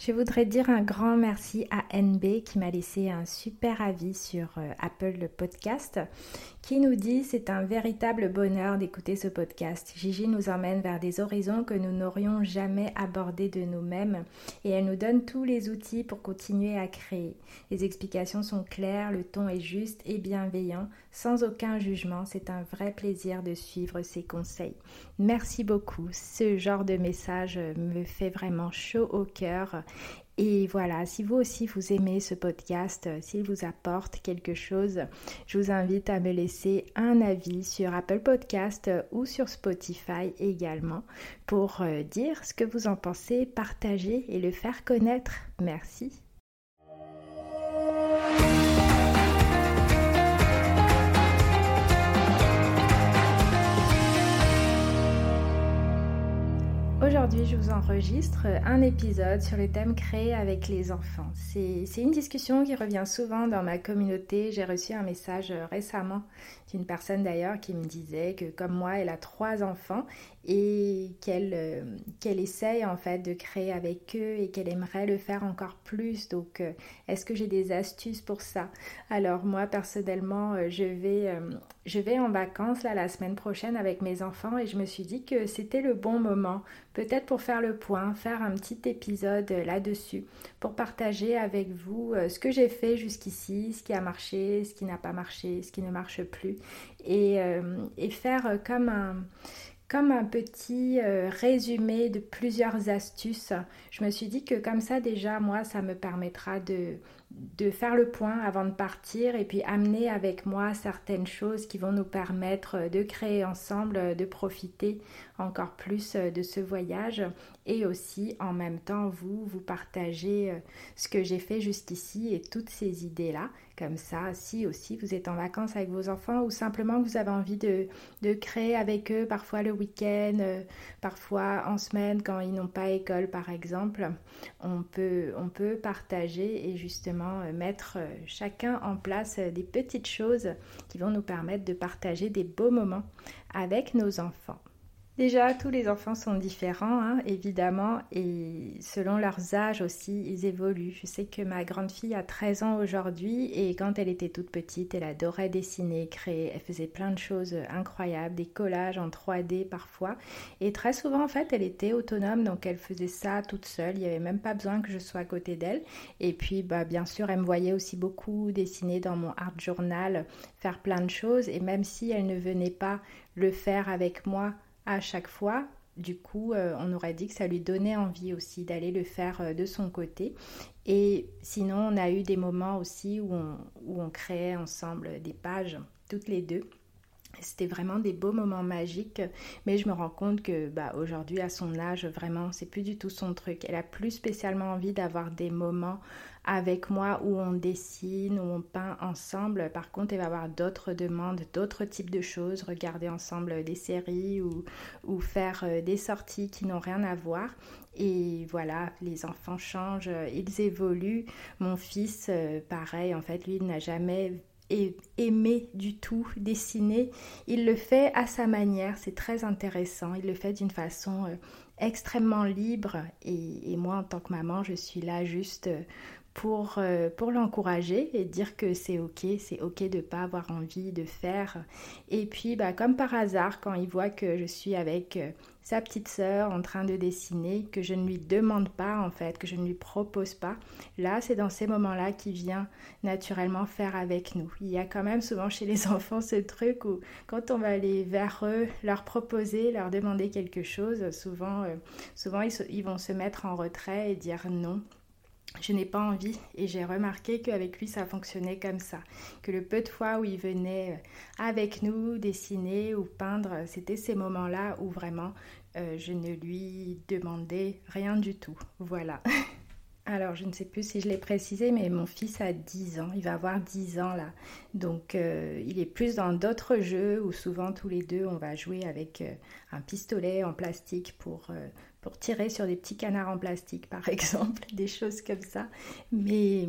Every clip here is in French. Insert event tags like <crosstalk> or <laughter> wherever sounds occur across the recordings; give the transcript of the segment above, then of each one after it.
Je voudrais dire un grand merci à NB qui m'a laissé un super avis sur euh, Apple Podcast qui nous dit c'est un véritable bonheur d'écouter ce podcast. Gigi nous emmène vers des horizons que nous n'aurions jamais abordés de nous-mêmes et elle nous donne tous les outils pour continuer à créer. Les explications sont claires, le ton est juste et bienveillant, sans aucun jugement. C'est un vrai plaisir de suivre ses conseils. Merci beaucoup. Ce genre de message me fait vraiment chaud au cœur et voilà, si vous aussi vous aimez ce podcast, euh, s'il vous apporte quelque chose, je vous invite à me laisser un avis sur Apple Podcast euh, ou sur Spotify également pour euh, dire ce que vous en pensez, partager et le faire connaître. Merci. Aujourd'hui, je vous enregistre un épisode sur le thème créer avec les enfants. C'est une discussion qui revient souvent dans ma communauté. J'ai reçu un message récemment d'une personne d'ailleurs qui me disait que comme moi, elle a trois enfants et qu'elle euh, qu'elle essaye en fait de créer avec eux et qu'elle aimerait le faire encore plus. Donc, euh, est-ce que j'ai des astuces pour ça? Alors moi, personnellement, euh, je vais je vais en vacances là la semaine prochaine avec mes enfants et je me suis dit que c'était le bon moment, peut-être pour faire le point, faire un petit épisode là-dessus, pour partager avec vous ce que j'ai fait jusqu'ici, ce qui a marché, ce qui n'a pas marché, ce qui ne marche plus et, et faire comme un comme un petit euh, résumé de plusieurs astuces. Je me suis dit que comme ça déjà, moi, ça me permettra de, de faire le point avant de partir et puis amener avec moi certaines choses qui vont nous permettre de créer ensemble, de profiter encore plus de ce voyage et aussi en même temps vous, vous partagez ce que j'ai fait jusqu'ici et toutes ces idées-là comme ça, si aussi vous êtes en vacances avec vos enfants ou simplement que vous avez envie de, créer avec eux, parfois le week-end, euh, parfois en semaine quand ils n'ont pas école par exemple, on peut, partager et justement euh, mettre euh, chacun en place des petites choses qui vont nous permettre de partager des beaux moments avec nos enfants. Déjà, tous les enfants sont différents, hein, évidemment, et selon leurs âges aussi, ils évoluent. Je sais que ma grande fille a 13 ans aujourd'hui, et quand elle était toute petite, elle adorait dessiner, créer. Elle faisait plein de choses incroyables, des collages en 3D parfois. Et très souvent, en fait, elle était autonome, donc elle faisait ça toute seule. Il n'y avait même pas besoin que je sois à côté d'elle. Et puis, bah, bien sûr, elle me voyait aussi beaucoup dessiner dans mon art journal, faire plein de choses. Et même si elle ne venait pas le faire avec moi, à chaque fois. Du coup, euh, on aurait dit que ça lui donnait envie aussi d'aller le faire euh, de son côté. Et sinon, on a eu des moments aussi où on, créait ensemble des pages, toutes les deux. C'était vraiment des beaux moments magiques, mais je me rends compte que bah, aujourd'hui, à son âge, vraiment, c'est plus du tout son truc. Elle a plus spécialement envie d'avoir des moments avec moi où on dessine, où on peint ensemble. Par contre, elle va avoir d'autres demandes, d'autres types de choses, regarder ensemble des séries ou, faire euh, des sorties qui n'ont rien à voir. Et voilà, les enfants changent, ils évoluent. Mon fils, euh, pareil, en fait, lui, il n'a jamais aimé du tout dessiner. Il le fait à sa manière, c'est très intéressant. Il le fait d'une façon euh, extrêmement libre et, moi en tant que maman, je suis là juste euh, pour, euh, pour l'encourager et dire que c'est ok, c'est ok de ne pas avoir envie de faire. Et puis, bah, comme par hasard, quand il voit que je suis avec euh, sa petite sœur en train de dessiner, que je ne lui demande pas en fait, que je ne lui propose pas, là, c'est dans ces moments-là qu'il vient naturellement faire avec nous. Il y a quand même souvent chez les <laughs> enfants ce truc où quand on va aller vers eux, leur proposer, leur demander quelque chose, souvent, euh, souvent ils, ils vont se mettre en retrait et dire non je n'ai pas envie et j'ai remarqué qu'avec lui ça fonctionnait comme ça, que le peu de fois où il venait euh, avec nous dessiner ou peindre, c'était ces moments-là où vraiment euh, je ne lui demandais rien du tout. Voilà. <laughs> Alors, je ne sais plus si je l'ai précisé, mais mon fils a 10 ans, il va avoir 10 ans là. Donc, euh, il est plus dans d'autres jeux où souvent tous les deux, on va jouer avec un pistolet en plastique pour pour tirer sur des petits canards en plastique, par <laughs> exemple, des choses comme ça. Mais,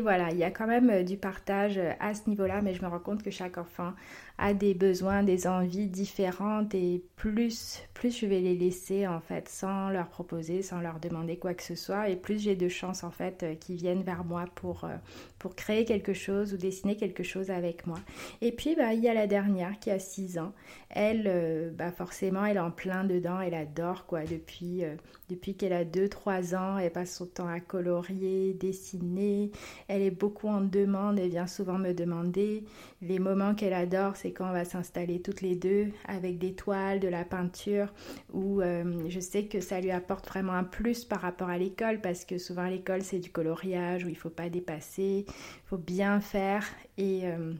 voilà, il y a quand même euh, du partage euh, à ce niveau-là, mais je me rends compte que chaque enfant a des besoins, des envies différentes et plus, plus je vais les laisser en fait sans leur proposer, sans leur demander quoi que ce soit et plus j'ai de chances en fait euh, qu'ils viennent vers moi pour, euh, pour créer quelque chose ou dessiner quelque chose avec moi. Et puis bah, il y a la dernière qui a 6 ans. Elle, euh, bah, forcément, elle est en plein dedans, elle adore quoi depuis, depuis qu'elle a 2-3 ans, elle passe son temps à colorier, dessiner, elle est beaucoup en demande, elle vient souvent me demander. Les moments qu'elle adore, c'est quand on va s'installer toutes les deux avec des toiles, de la peinture, où euh, je sais que ça lui apporte vraiment un plus par rapport à l'école, parce que souvent l'école c'est du coloriage, où il faut pas dépasser, il faut bien faire. Et, euh,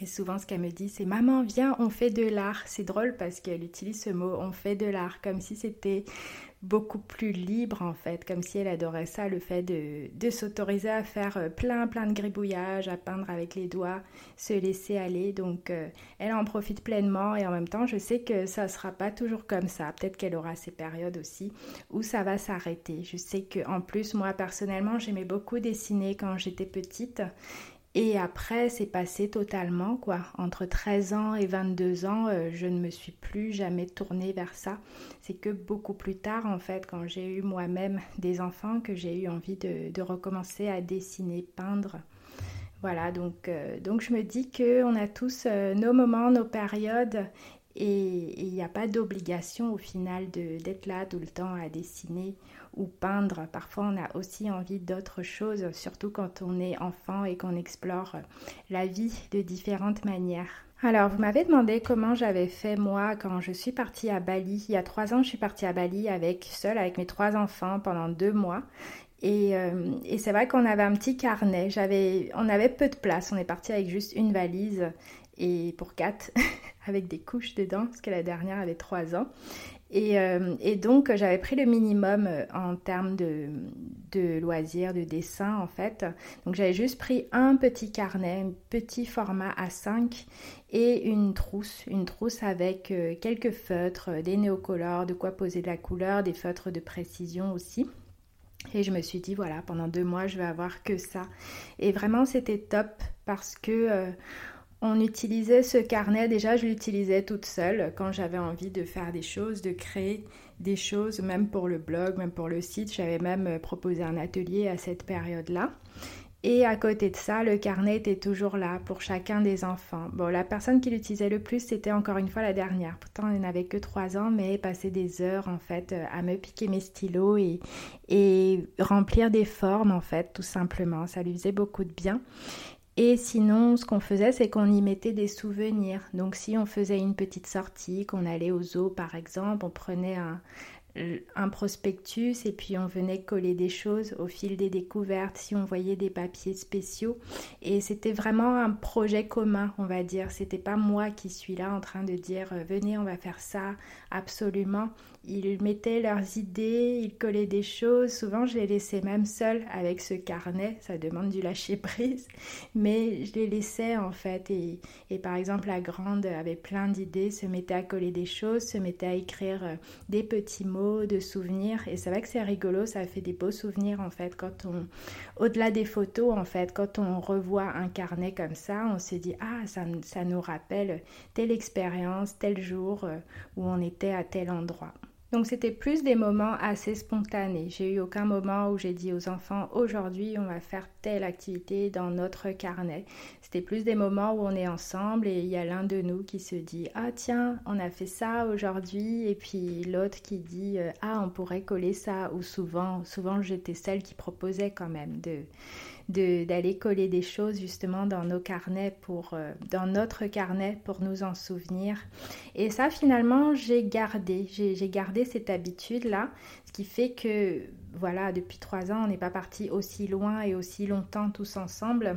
et souvent ce qu'elle me dit, c'est Maman, viens, on fait de l'art. C'est drôle parce qu'elle utilise ce mot, on fait de l'art, comme si c'était beaucoup plus libre en fait, comme si elle adorait ça, le fait de, de s'autoriser à faire euh, plein plein de gribouillages, à peindre avec les doigts, se laisser aller. Donc euh, elle en profite pleinement et en même temps je sais que ça ne sera pas toujours comme ça. Peut-être qu'elle aura ces périodes aussi où ça va s'arrêter. Je sais que en plus moi personnellement j'aimais beaucoup dessiner quand j'étais petite et après, c'est passé totalement, quoi. Entre 13 ans et 22 ans, euh, je ne me suis plus jamais tournée vers ça. C'est que beaucoup plus tard, en fait, quand j'ai eu moi-même des enfants, que j'ai eu envie de, recommencer à dessiner, peindre. Voilà, donc, euh, donc je me dis qu'on a tous euh, nos moments, nos périodes, et il n'y a pas d'obligation au final d'être là tout le temps à dessiner ou peindre. Parfois, on a aussi envie d'autres choses, surtout quand on est enfant et qu'on explore la vie de différentes manières. Alors, vous m'avez demandé comment j'avais fait moi quand je suis partie à Bali. Il y a trois ans, je suis partie à Bali avec seule avec mes trois enfants pendant deux mois. Et, euh, et c'est vrai qu'on avait un petit carnet. J'avais, on avait peu de place. On est parti avec juste une valise et pour quatre <laughs> avec des couches dedans parce que la dernière avait trois ans. Euh, et, donc, j'avais pris le minimum euh, en termes de, de, loisirs, de dessin, en fait. Donc, j'avais juste pris un petit carnet, un petit format A5 et une trousse. Une trousse avec euh, quelques feutres, des néocolores, de quoi poser de la couleur, des feutres de précision aussi. Et je me suis dit, voilà, pendant deux mois, je vais avoir que ça. Et vraiment, c'était top parce que on utilisait ce carnet, déjà je l'utilisais toute seule quand j'avais envie de faire des choses, de créer des choses, même pour le blog, même pour le site. J'avais même euh, proposé un atelier à cette période-là. Et à côté de ça, le carnet était toujours là pour chacun des enfants. Bon, la personne qui l'utilisait le plus, c'était encore une fois la dernière. Pourtant, elle n'avait que trois ans, mais passait des heures en fait euh, à me piquer mes stylos et, et remplir des formes en fait, tout simplement. Ça lui faisait beaucoup de bien. Et sinon, ce qu'on faisait, c'est qu'on y mettait des souvenirs. Donc si on faisait une petite sortie, qu'on allait au zoo par exemple, on prenait un, un prospectus et puis on venait coller des choses au fil des découvertes, si on voyait des papiers spéciaux. Et c'était vraiment un projet commun, on va dire. C'était pas moi qui suis là en train de dire euh, venez, on va faire ça, absolument. Ils mettaient leurs idées, ils collaient des choses. Souvent, je les laissais même seuls avec ce carnet. Ça demande du lâcher prise, mais je les laissais en fait. Et, et par exemple, la grande avait plein d'idées, se mettait à coller des choses, se mettait à écrire euh, des petits mots de souvenirs. Et c'est vrai que c'est rigolo, ça fait des beaux souvenirs en fait. Quand on, au-delà des photos, en fait, quand on revoit un carnet comme ça, on se dit ah ça, ça nous rappelle telle expérience, tel jour euh, où on était à tel endroit. Donc c'était plus des moments assez spontanés. J'ai eu aucun moment où j'ai dit aux enfants aujourd'hui on va faire telle activité dans notre carnet. C'était plus des moments où on est ensemble et il y a l'un de nous qui se dit ah tiens on a fait ça aujourd'hui et puis l'autre qui dit ah on pourrait coller ça ou souvent souvent j'étais celle qui proposait quand même de d'aller coller des choses justement dans nos carnets pour euh, dans notre carnet pour nous en souvenir. Et ça finalement j'ai gardé. J'ai gardé cette habitude là ce qui fait que voilà depuis trois ans on n'est pas parti aussi loin et aussi longtemps tous ensemble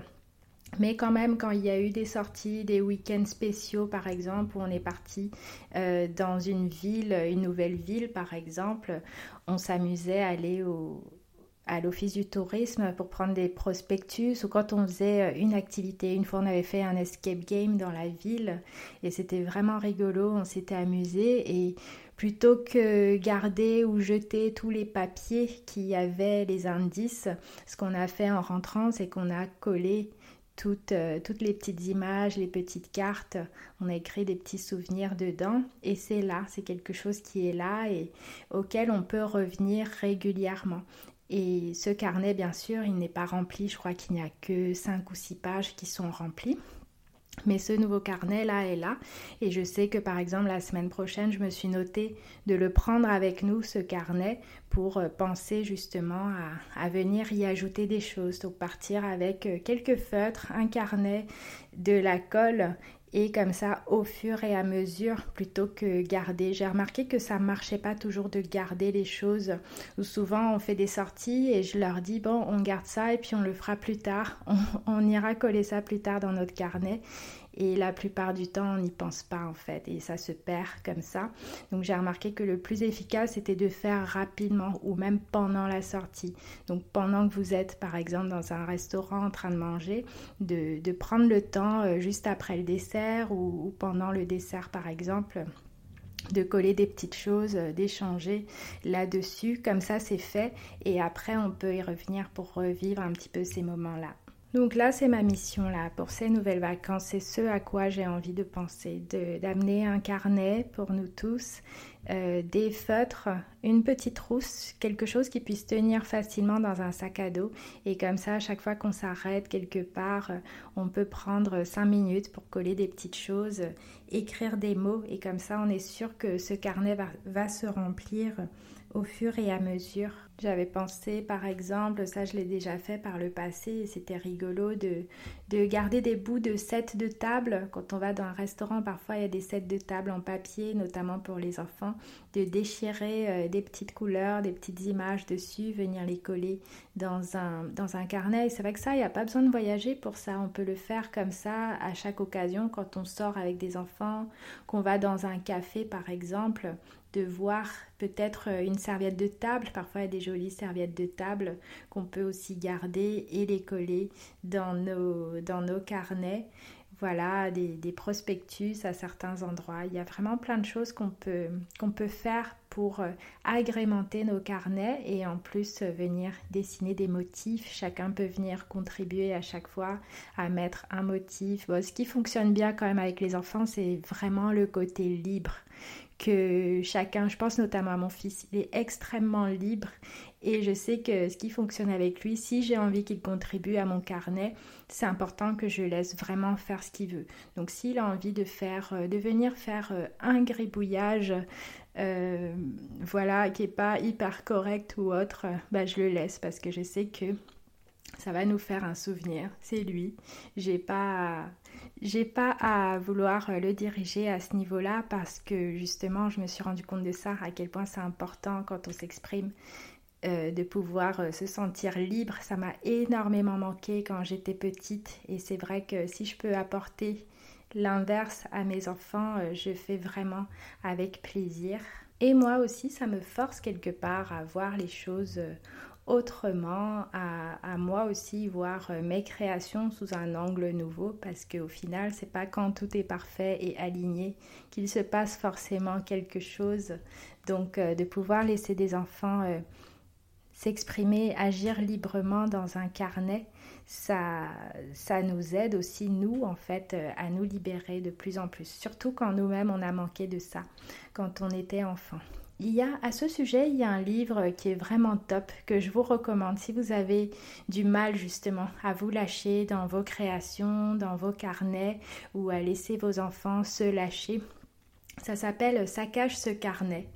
mais quand même, quand il y a eu des sorties, des week-ends spéciaux par exemple, où on est parti euh, dans une ville, une nouvelle ville par exemple, on s'amusait à aller au, à l'office du tourisme pour prendre des prospectus ou quand on faisait euh, une activité. Une fois, on avait fait un escape game dans la ville et c'était vraiment rigolo, on s'était amusé et plutôt que garder ou jeter tous les papiers qui avaient les indices, ce qu'on a fait en rentrant, c'est qu'on a collé toutes, euh, toutes les petites images, les petites cartes. On a écrit des petits souvenirs dedans et c'est là, c'est quelque chose qui est là et auquel on peut revenir régulièrement. Et ce carnet, bien sûr, il n'est pas rempli. Je crois qu'il n'y a que 5 ou 6 pages qui sont remplies. Mais ce nouveau carnet-là est là. Et je sais que par exemple la semaine prochaine, je me suis noté de le prendre avec nous, ce carnet, pour euh, penser justement à, venir y ajouter des choses. Donc partir avec euh, quelques feutres, un carnet, de la colle et comme ça au fur et à mesure plutôt que garder. J'ai remarqué que ça marchait pas toujours de garder les choses. Ou souvent on fait des sorties et je leur dis bon on garde ça et puis on le fera plus tard. <laughs> on ira coller ça plus tard dans notre carnet. Et la plupart du temps, on n'y pense pas en fait et ça se perd comme ça. Donc j'ai remarqué que le plus efficace, c'était de faire rapidement ou même pendant la sortie. Donc pendant que vous êtes par exemple dans un restaurant en train de manger, de, prendre le temps euh, juste après le dessert ou, pendant le dessert par exemple de coller des petites choses, euh, d'échanger là-dessus. Comme ça, c'est fait. Et après, on peut y revenir pour revivre un petit peu ces moments-là. Donc là, c'est ma mission là pour ces nouvelles vacances. C'est ce à quoi j'ai envie de penser, d'amener un carnet pour nous tous, euh, des feutres, une petite trousse, quelque chose qui puisse tenir facilement dans un sac à dos. Et comme ça, à chaque fois qu'on s'arrête quelque part, euh, on peut prendre cinq minutes pour coller des petites choses, écrire des mots. Et comme ça, on est sûr que ce carnet va se remplir au fur et à mesure. J'avais pensé par exemple, ça je l'ai déjà fait par le passé, et c'était rigolo de, de garder des bouts de sets de table. Quand on va dans un restaurant, parfois il y a des sets de table en papier, notamment pour les enfants, de déchirer euh, des petites couleurs, des petites images dessus, venir les coller dans un, dans un carnet. Et c'est vrai que ça, il n'y a pas besoin de voyager pour ça. On peut le faire comme ça à chaque occasion quand on sort avec des enfants, qu'on va dans un café par exemple voir peut-être euh, une serviette de table. Parfois, des jolies serviettes de table qu'on peut aussi garder et les coller dans nos, dans nos carnets. Voilà, des, prospectus à certains endroits. Il y a vraiment plein de choses qu'on peut, qu'on peut faire pour euh, agrémenter nos carnets et en plus euh, venir dessiner des motifs. Chacun peut venir contribuer à chaque fois à mettre un motif. ce qui fonctionne bien quand même avec les enfants, c'est vraiment le côté libre que chacun, je pense notamment à mon fils, il est extrêmement libre et je sais que ce qui fonctionne avec lui, si j'ai envie qu'il contribue à mon carnet, c'est important que je laisse vraiment faire ce qu'il veut. Donc s'il a envie de faire, euh, de venir faire euh, un gribouillage, euh, voilà, qui est pas hyper correct ou autre, bah je le laisse parce que je sais que ça va nous faire un souvenir. C'est lui. J'ai pas pas à vouloir le diriger à ce niveau-là parce que justement, je me suis rendu compte de ça, à quel point c'est important quand on s'exprime euh, de pouvoir euh, se sentir libre. Ça m'a énormément manqué quand j'étais petite et c'est vrai que si je peux apporter l'inverse à mes enfants, euh, je fais vraiment avec plaisir. Et moi aussi, ça me force quelque part à voir les choses autrement, à, moi aussi voir euh, mes créations sous un angle nouveau parce qu'au final, c'est pas quand tout est parfait et aligné qu'il se passe forcément quelque chose. Donc, euh, de pouvoir laisser des enfants euh, s'exprimer, agir librement dans un carnet, ça, ça nous aide aussi, nous, en fait, à nous libérer de plus en plus. Surtout quand nous-mêmes, on a manqué de ça, quand on était enfant. Il y a à ce sujet, il y a un livre qui est vraiment top que je vous recommande si vous avez du mal justement à vous lâcher dans vos créations, dans vos carnets ou à laisser vos enfants se lâcher. Ça s'appelle Saccage ce carnet,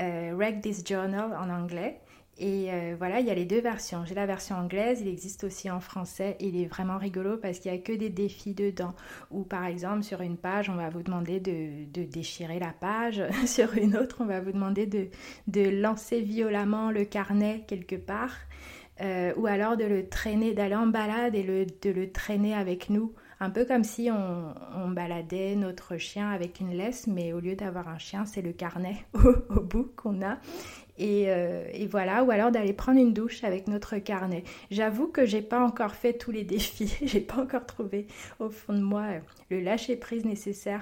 euh, Wreck This Journal en anglais. Et euh, voilà, il y a les deux versions. J'ai la version anglaise, il existe aussi en français. Il est vraiment rigolo parce qu'il n'y a que des défis dedans. Ou par exemple, sur une page, on va vous demander de, déchirer la page. <laughs> sur une autre, on va vous demander de, lancer violemment le carnet quelque part. Euh, ou alors de le traîner, d'aller en balade et de le traîner avec nous un peu comme si on, baladait notre chien avec une laisse, mais au lieu d'avoir un chien, c'est le carnet <laughs> au, bout qu'on a. Euh, et, voilà, ou alors d'aller prendre une douche avec notre carnet. J'avoue que j'ai pas encore fait tous les défis, <laughs> j'ai pas encore trouvé au fond de moi le lâcher prise nécessaire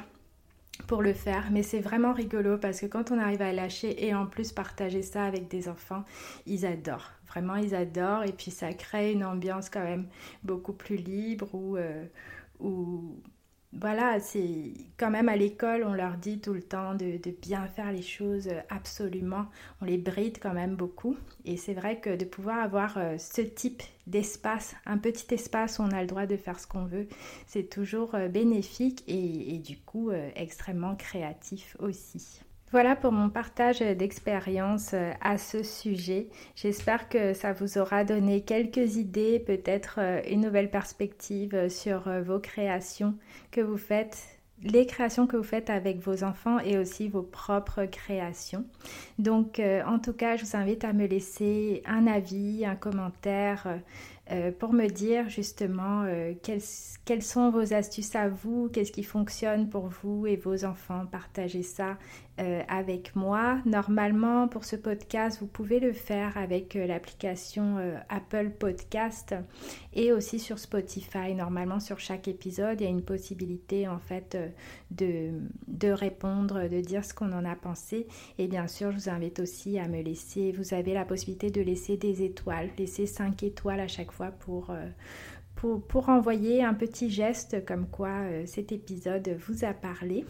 pour le faire, mais c'est vraiment rigolo parce que quand on arrive à lâcher et en plus partager ça avec des enfants, ils adorent. Vraiment, ils adorent. Et puis ça crée une ambiance quand même beaucoup plus libre où, où voilà, c'est quand même à l'école, on leur dit tout le temps de, bien faire les choses absolument. On les bride quand même beaucoup. Et c'est vrai que de pouvoir avoir euh, ce type d'espace, un petit espace où on a le droit de faire ce qu'on veut, c'est toujours euh, bénéfique et, du coup euh, extrêmement créatif aussi. Voilà pour mon partage d'expérience euh, à ce sujet. J'espère que ça vous aura donné quelques idées, peut-être euh, une nouvelle perspective euh, sur vos créations que vous faites les créations que vous faites avec vos enfants et aussi vos propres créations. Donc, en tout cas, je vous invite à me laisser un avis, un commentaire pour me dire justement quelles, sont vos astuces à vous, qu'est-ce qui fonctionne pour vous et vos enfants. Partagez ça euh, avec moi. Normalement, pour ce podcast, vous pouvez le faire avec l'application Apple Podcast et aussi sur Spotify. Normalement, sur chaque épisode, il y a une possibilité en fait de, de répondre, de dire ce qu'on en a pensé. Et bien sûr, je vous invite aussi à me laisser, vous avez la possibilité de laisser des étoiles, laisser 5 étoiles à chaque fois euh, pour, pour, envoyer un petit geste comme quoi euh, cet épisode vous a parlé.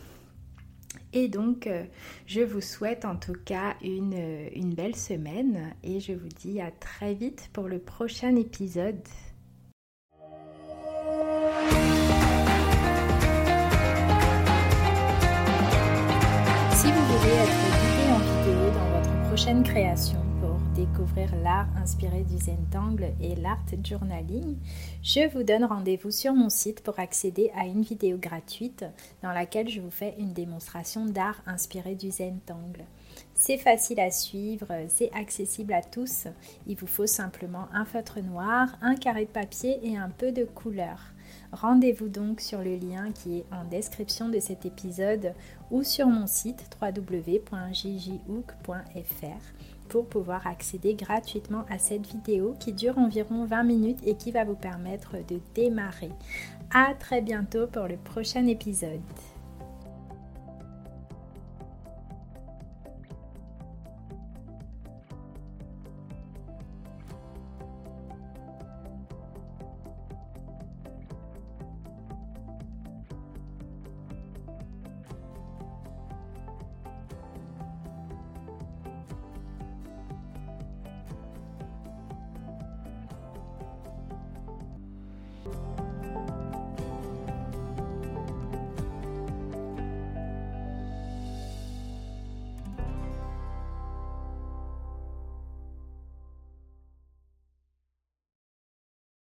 Et donc, euh, je vous souhaite en tout cas une, une belle semaine et je vous dis à très vite pour le prochain épisode. Si vous voulez être guidé en vidéo dans votre prochaine création, découvrir l'art inspiré du Zentangle et l'art journaling, je vous donne rendez-vous sur mon site pour accéder à une vidéo gratuite dans laquelle je vous fais une démonstration d'art inspiré du Zentangle. C'est facile à suivre, c'est accessible à tous. Il vous faut simplement un feutre noir, un carré de papier et un peu de couleur. Rendez-vous donc sur le lien qui est en description de cet épisode ou sur mon site www.jjhook.fr pour pouvoir accéder gratuitement à cette vidéo qui dure environ 20 minutes et qui va vous permettre de démarrer. À très bientôt pour le prochain épisode.